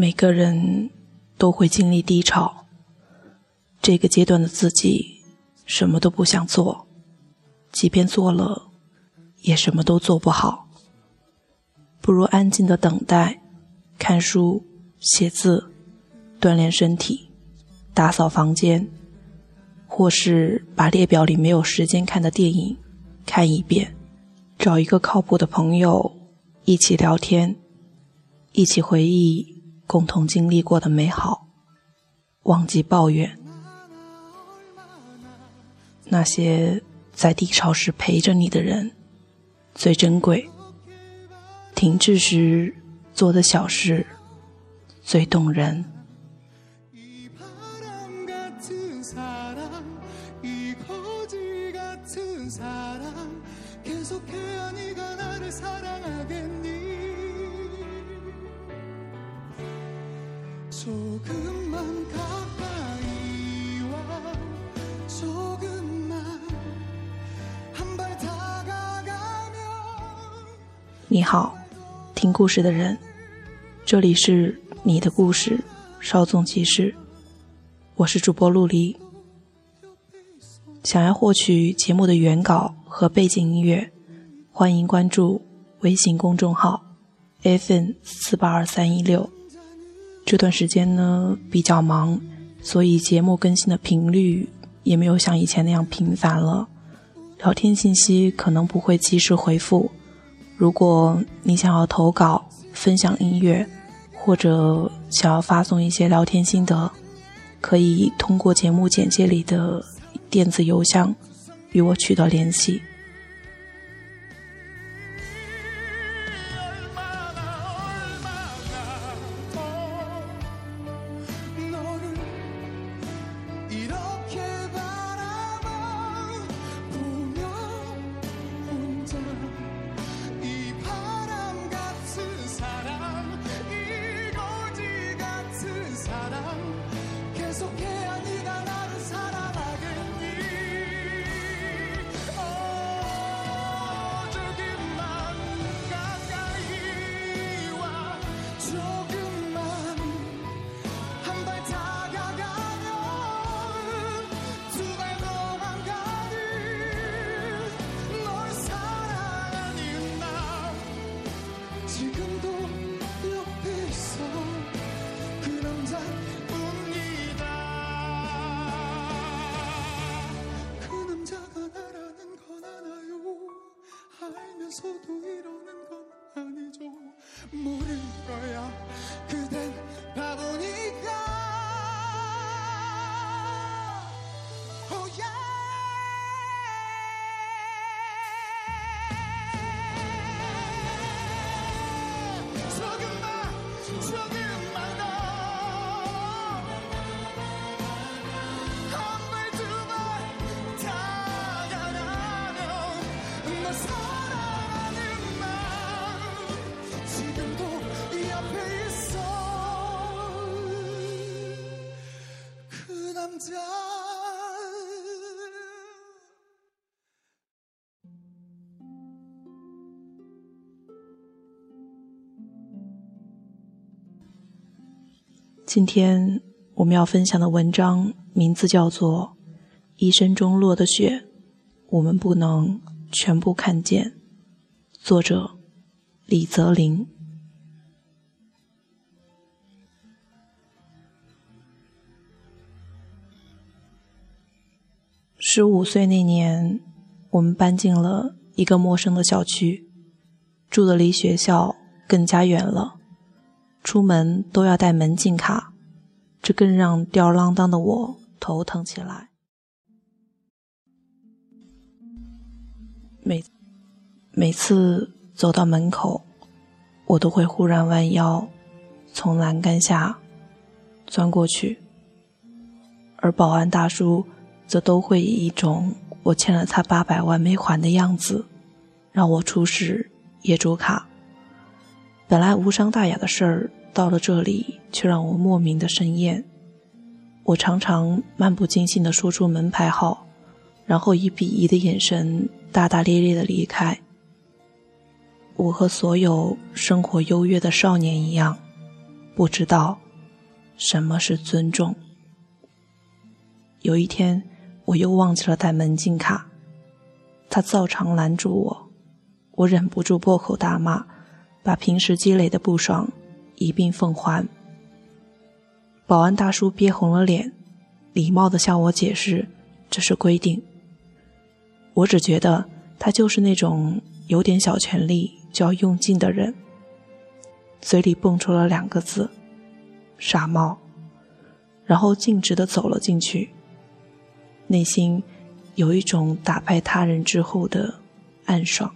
每个人都会经历低潮，这个阶段的自己什么都不想做，即便做了，也什么都做不好。不如安静的等待，看书、写字、锻炼身体、打扫房间，或是把列表里没有时间看的电影看一遍，找一个靠谱的朋友一起聊天，一起回忆。共同经历过的美好，忘记抱怨。那些在低潮时陪着你的人，最珍贵。停滞时做的小事，最动人。你好，听故事的人，这里是你的故事，稍纵即逝。我是主播陆离。想要获取节目的原稿和背景音乐，欢迎关注微信公众号 “fn 四八二三一六”。这段时间呢比较忙，所以节目更新的频率也没有像以前那样频繁了。聊天信息可能不会及时回复。如果你想要投稿、分享音乐，或者想要发送一些聊天心得，可以通过节目简介里的电子邮箱与我取得联系。 없어도 이러는 건 아니죠. 뭐 今天我们要分享的文章名字叫做《一生中落的雪，我们不能全部看见》，作者李泽林。十五岁那年，我们搬进了一个陌生的小区，住的离学校更加远了。出门都要带门禁卡，这更让吊儿郎当的我头疼起来。每每次走到门口，我都会忽然弯腰，从栏杆下钻过去，而保安大叔则都会以一种我欠了他八百万没还的样子，让我出示业主卡。本来无伤大雅的事儿，到了这里却让我莫名的生厌。我常常漫不经心地说出门牌号，然后以鄙夷的眼神大大咧咧地离开。我和所有生活优越的少年一样，不知道什么是尊重。有一天，我又忘记了带门禁卡，他照常拦住我，我忍不住破口大骂，把平时积累的不爽一并奉还。保安大叔憋红了脸，礼貌地向我解释这是规定。我只觉得他就是那种有点小权力就要用尽的人，嘴里蹦出了两个字：“傻帽”，然后径直的走了进去。内心有一种打败他人之后的暗爽。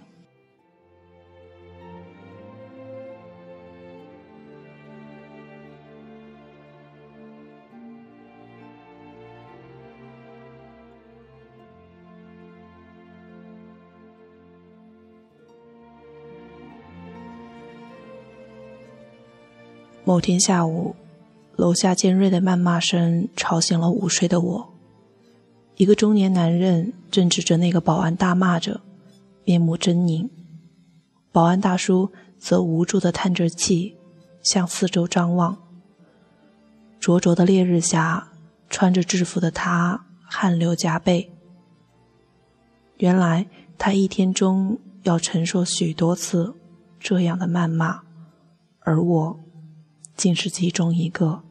某天下午，楼下尖锐的谩骂声吵醒了午睡的我。一个中年男人正指着那个保安大骂着，面目狰狞。保安大叔则无助地叹着气，向四周张望。灼灼的烈日下，穿着制服的他汗流浃背。原来他一天中要承受许多次这样的谩骂，而我竟是其中一个。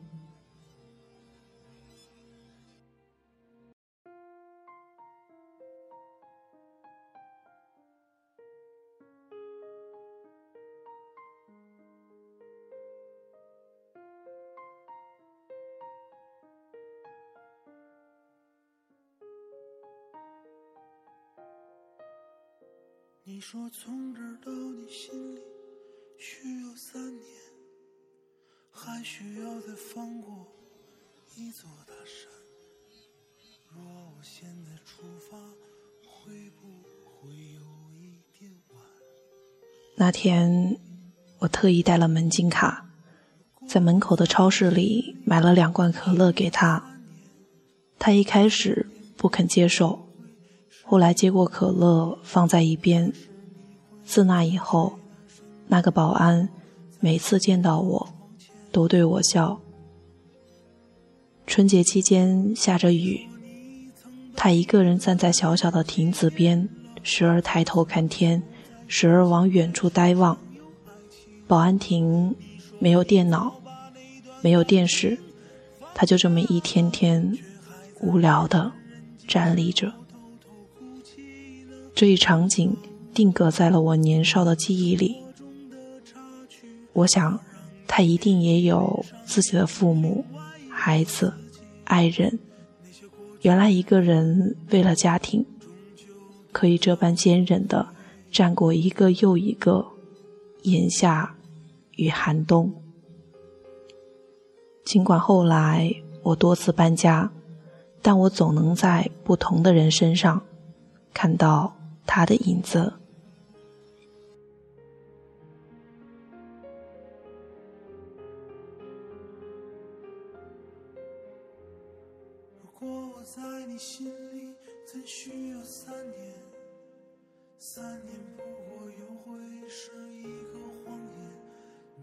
你说从这儿到你心里需要三年，还需要再翻过一座大山。若我现在出发，会不会有一点晚？那天我特意带了门禁卡，在门口的超市里买了两罐可乐给他。他一开始不肯接受。后来接过可乐，放在一边。自那以后，那个保安每次见到我，都对我笑。春节期间下着雨，他一个人站在小小的亭子边，时而抬头看天，时而往远处呆望。保安亭没有电脑，没有电视，他就这么一天天无聊的站立着。这一场景定格在了我年少的记忆里。我想，他一定也有自己的父母、孩子、爱人。原来一个人为了家庭，可以这般坚忍的战过一个又一个炎夏与寒冬。尽管后来我多次搬家，但我总能在不同的人身上看到。他的影子。如果我在你心里怎需要三年？三年不过又会是一个谎言。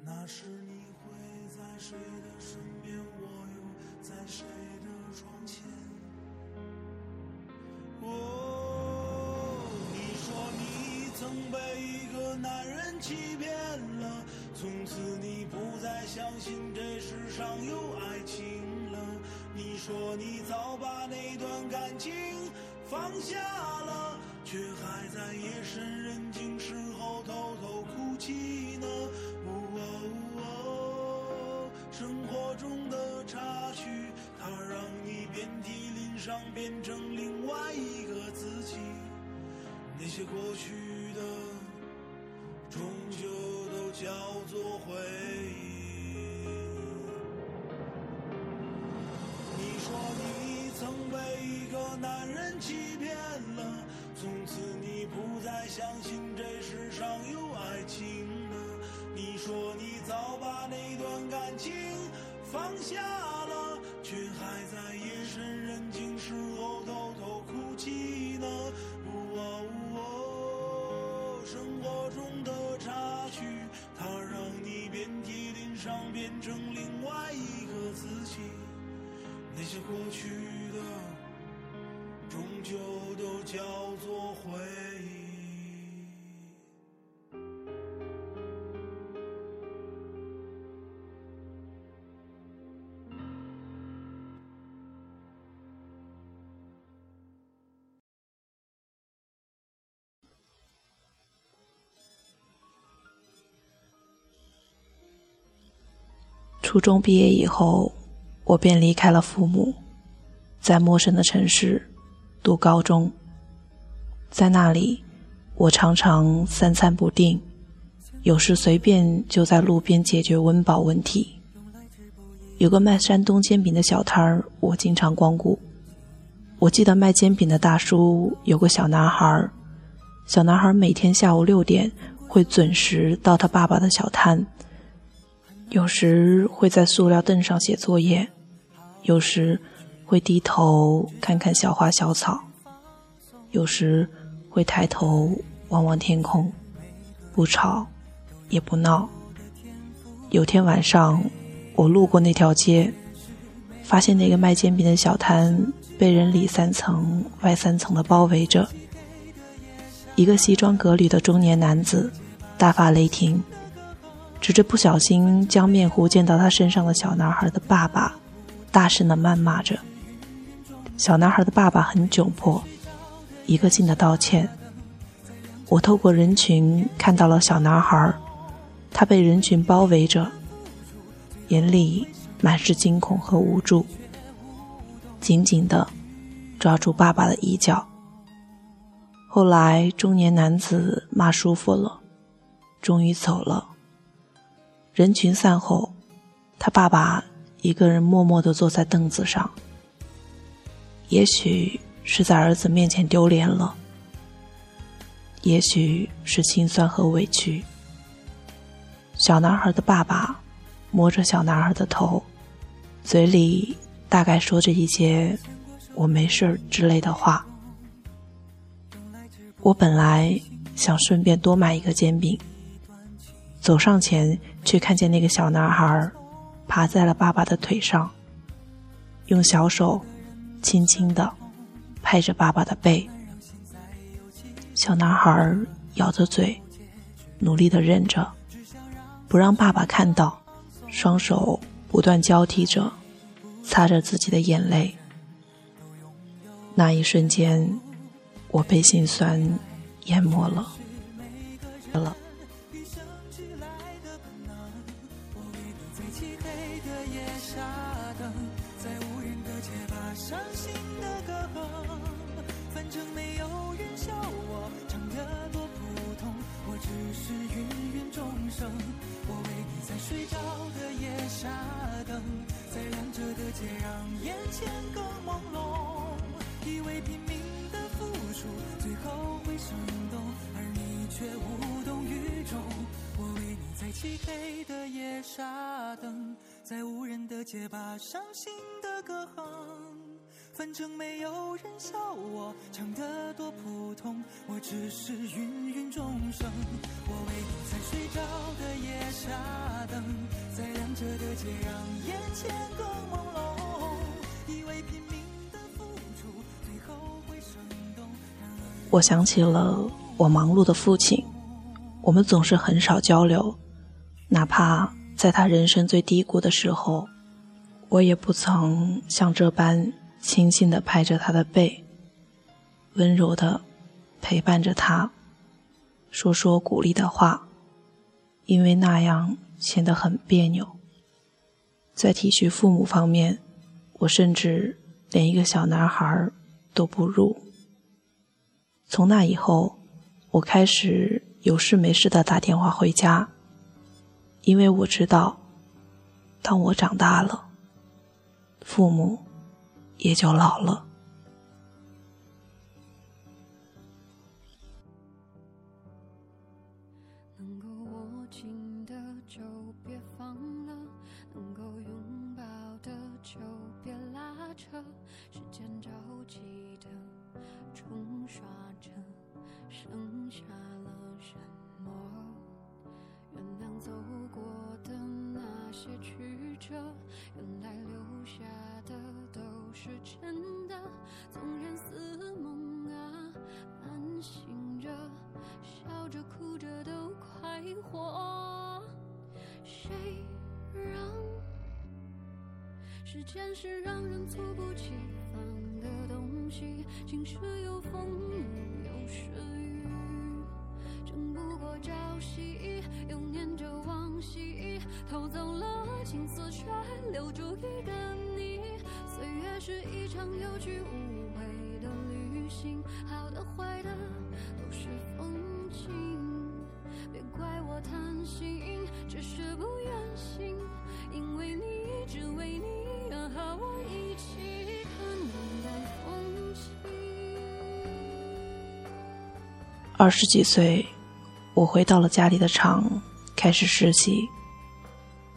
那时你会在谁的身边？我又在谁的窗前？男人欺骗了，从此你不再相信这世上有爱情了。你说你早把那段感情放下了，却还在夜深人静时候偷偷哭泣呢。生活中的插曲，它让你遍体鳞伤，变成另外一个自己。那些过去。的，终究都叫做回忆。你说你曾被一个男人欺骗了，从此你不再相信这世上有爱情了。你说你早把那段感情放下了，却还在夜深人静时候偷偷哭泣让变成另外一个自己。那些过去的终究都叫做回忆。初中毕业以后，我便离开了父母，在陌生的城市读高中。在那里，我常常三餐不定，有时随便就在路边解决温饱问题。有个卖山东煎饼的小摊儿，我经常光顾。我记得卖煎饼的大叔有个小男孩，小男孩每天下午六点会准时到他爸爸的小摊。有时会在塑料凳上写作业，有时会低头看看小花小草，有时会抬头望望天空，不吵也不闹。有天晚上，我路过那条街，发现那个卖煎饼的小摊被人里三层外三层的包围着，一个西装革履的中年男子，大发雷霆。指着不小心将面糊溅到他身上的小男孩的爸爸，大声的谩骂着。小男孩的爸爸很窘迫，一个劲的道歉。我透过人群看到了小男孩，他被人群包围着，眼里满是惊恐和无助，紧紧的抓住爸爸的衣角。后来中年男子骂舒服了，终于走了。人群散后，他爸爸一个人默默地坐在凳子上。也许是在儿子面前丢脸了，也许是心酸和委屈。小男孩的爸爸摸着小男孩的头，嘴里大概说着一些“我没事”之类的话。我本来想顺便多买一个煎饼。走上前，却看见那个小男孩爬在了爸爸的腿上，用小手轻轻的拍着爸爸的背。小男孩咬着嘴，努力的忍着，不让爸爸看到，双手不断交替着擦着自己的眼泪。那一瞬间，我被心酸淹没了。了。夜下灯在无人的街把伤心的歌哼反正没有人笑我唱得多普通我只是芸芸众生我为你在睡着的夜下灯在亮着的街让眼前更朦胧以为拼命的付出最后会生动而你却无动于衷。在漆黑的夜傻等，在无人的街把伤心的歌哼。反正没有人笑我唱得多普通，我只是芸芸众生。我为你在睡着的夜傻等，在亮着的街让眼前更朦胧。以为拼命的付出最后会生动。我想起了我忙碌的父亲，我们总是很少交流，哪怕在他人生最低谷的时候，我也不曾像这般。轻轻地拍着他的背，温柔地陪伴着他，说说鼓励的话，因为那样显得很别扭。在体恤父母方面，我甚至连一个小男孩都不如。从那以后，我开始有事没事的打电话回家，因为我知道，当我长大了，父母。也就老了。原来留下的都是真的纵然似梦啊半醒着笑着哭着都快活。谁让时间是让人猝不及防的东西晴时有风有时雨朝夕，又念着往昔，偷走了青丝，却留住一个你。岁月是一场有去无回的旅行，好的坏的都是风景。别怪我贪心，只是不愿醒，因为你，只为你愿和我一起看云淡风轻。二十几岁，我回到了家里的厂，开始实习。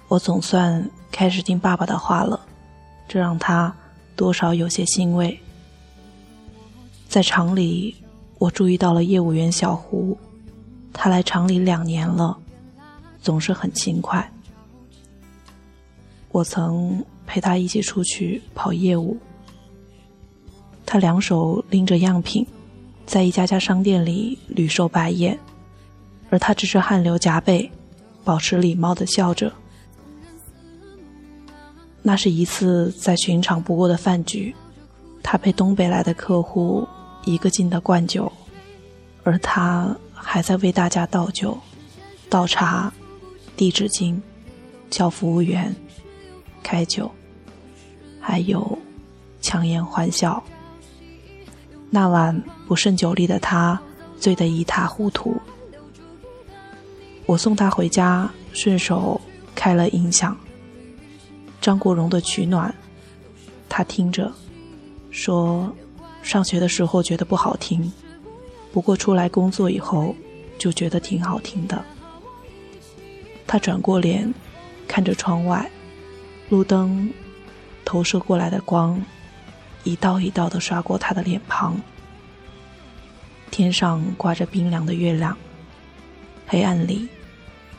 我总算开始听爸爸的话了，这让他多少有些欣慰。在厂里，我注意到了业务员小胡，他来厂里两年了，总是很勤快。我曾陪他一起出去跑业务，他两手拎着样品，在一家家商店里屡受白眼，而他只是汗流浃背，保持礼貌的笑着。那是一次再寻常不过的饭局，他陪东北来的客户一个劲的灌酒，而他还在为大家倒酒、倒茶、递纸巾、叫服务员、开酒，还有强颜欢笑。那晚不胜酒力的他，醉得一塌糊涂。我送他回家，顺手开了音响。张国荣的《取暖》，他听着，说：“上学的时候觉得不好听，不过出来工作以后就觉得挺好听的。”他转过脸，看着窗外，路灯投射过来的光，一道一道的刷过他的脸庞。天上挂着冰凉的月亮，黑暗里，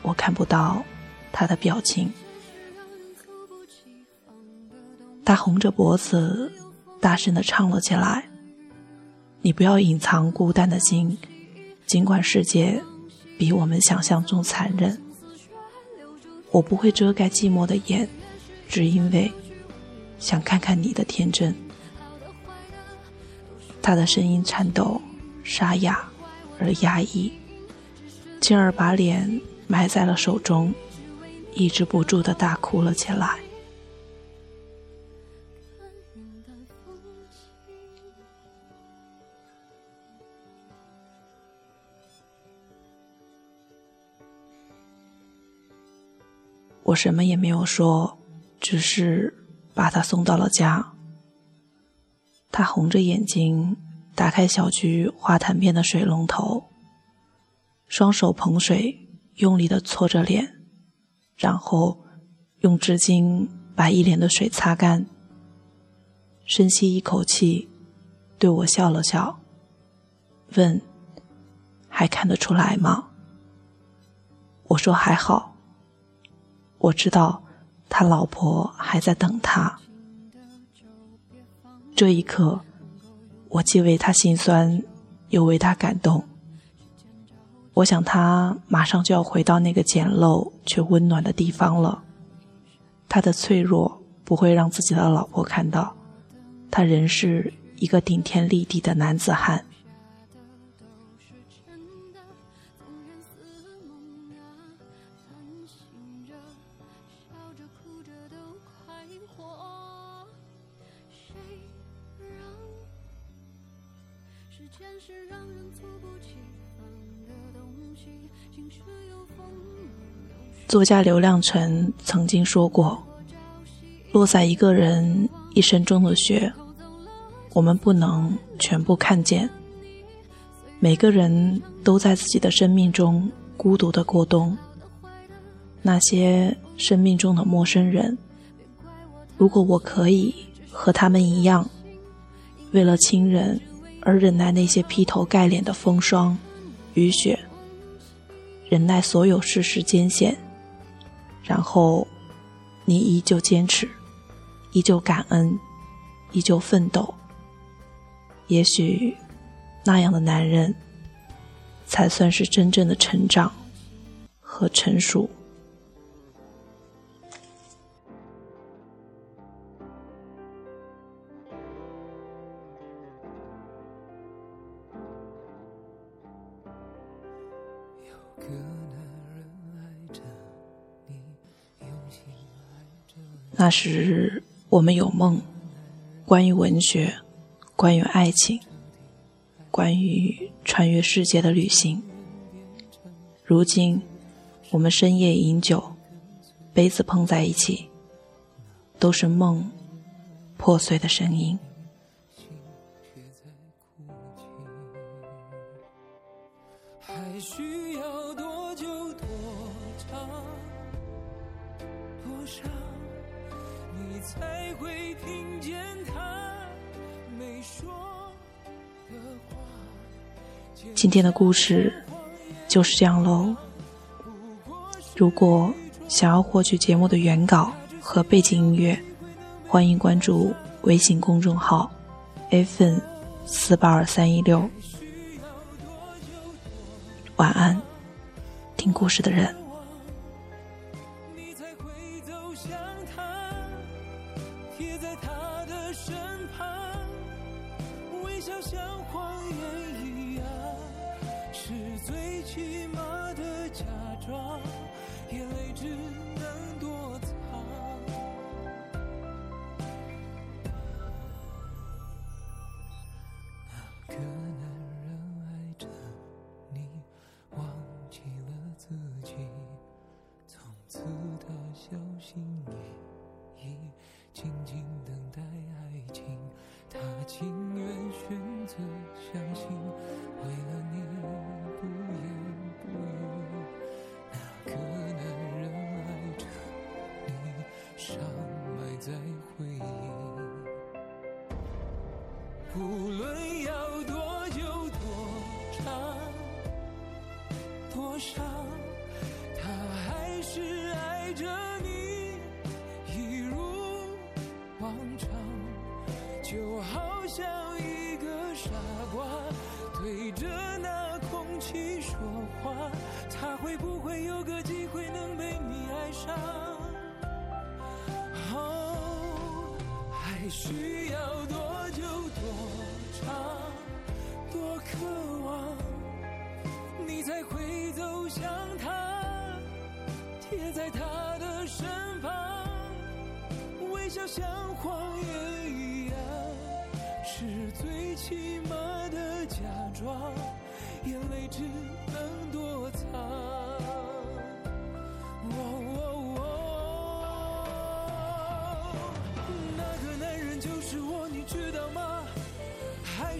我看不到他的表情。他红着脖子，大声的唱了起来：“你不要隐藏孤单的心，尽管世界比我们想象中残忍，我不会遮盖寂寞的眼，只因为想看看你的天真。”他的声音颤抖、沙哑而压抑，进而把脸埋在了手中，抑制不住的大哭了起来。我什么也没有说，只是把他送到了家。他红着眼睛打开小区花坛边的水龙头，双手捧水，用力的搓着脸，然后用纸巾把一脸的水擦干。深吸一口气，对我笑了笑，问：“还看得出来吗？”我说：“还好。”我知道，他老婆还在等他。这一刻，我既为他心酸，又为他感动。我想他马上就要回到那个简陋却温暖的地方了。他的脆弱不会让自己的老婆看到，他仍是一个顶天立地的男子汉。时间是让人猝不及作家刘亮程曾经说过：“落在一个人一生中的雪，我们不能全部看见。每个人都在自己的生命中孤独的过冬。那些生命中的陌生人，如果我可以和他们一样，为了亲人。”而忍耐那些劈头盖脸的风霜、雨雪，忍耐所有世事艰险，然后，你依旧坚持，依旧感恩，依旧奋斗。也许，那样的男人，才算是真正的成长和成熟。那时我们有梦，关于文学，关于爱情，关于穿越世界的旅行。如今，我们深夜饮酒，杯子碰在一起，都是梦破碎的声音。才会听见他没说的话？今天的故事就是这样喽。如果想要获取节目的原稿和背景音乐，欢迎关注微信公众号 “fn 四八二三一六”。晚安，听故事的人。你才会走向他，贴在他的身旁，微笑像谎言一样，是最起码的假装，眼泪只无论要多久多长多伤，他还是爱着你，一如往常，就好像一个傻瓜对着那空气说话，他会不会有个机会能被你爱上？哦，还需要多有多长多渴望？你才会走向他，贴在他的身旁，微笑像谎言一样，是最起码的假装，眼泪只能躲藏。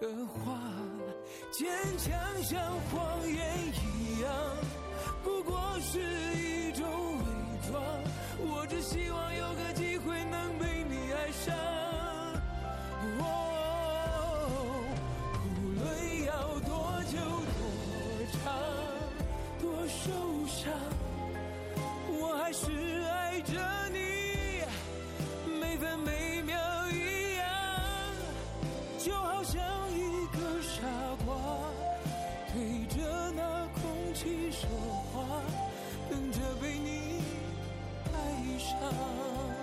的话？坚强像谎言一样，不过是一种伪装。我只希望有个机会能被你爱上。哦，无论要多久多长多受伤，我还是爱着你，每分每秒一样。就好像着那空气说话等着被你爱上。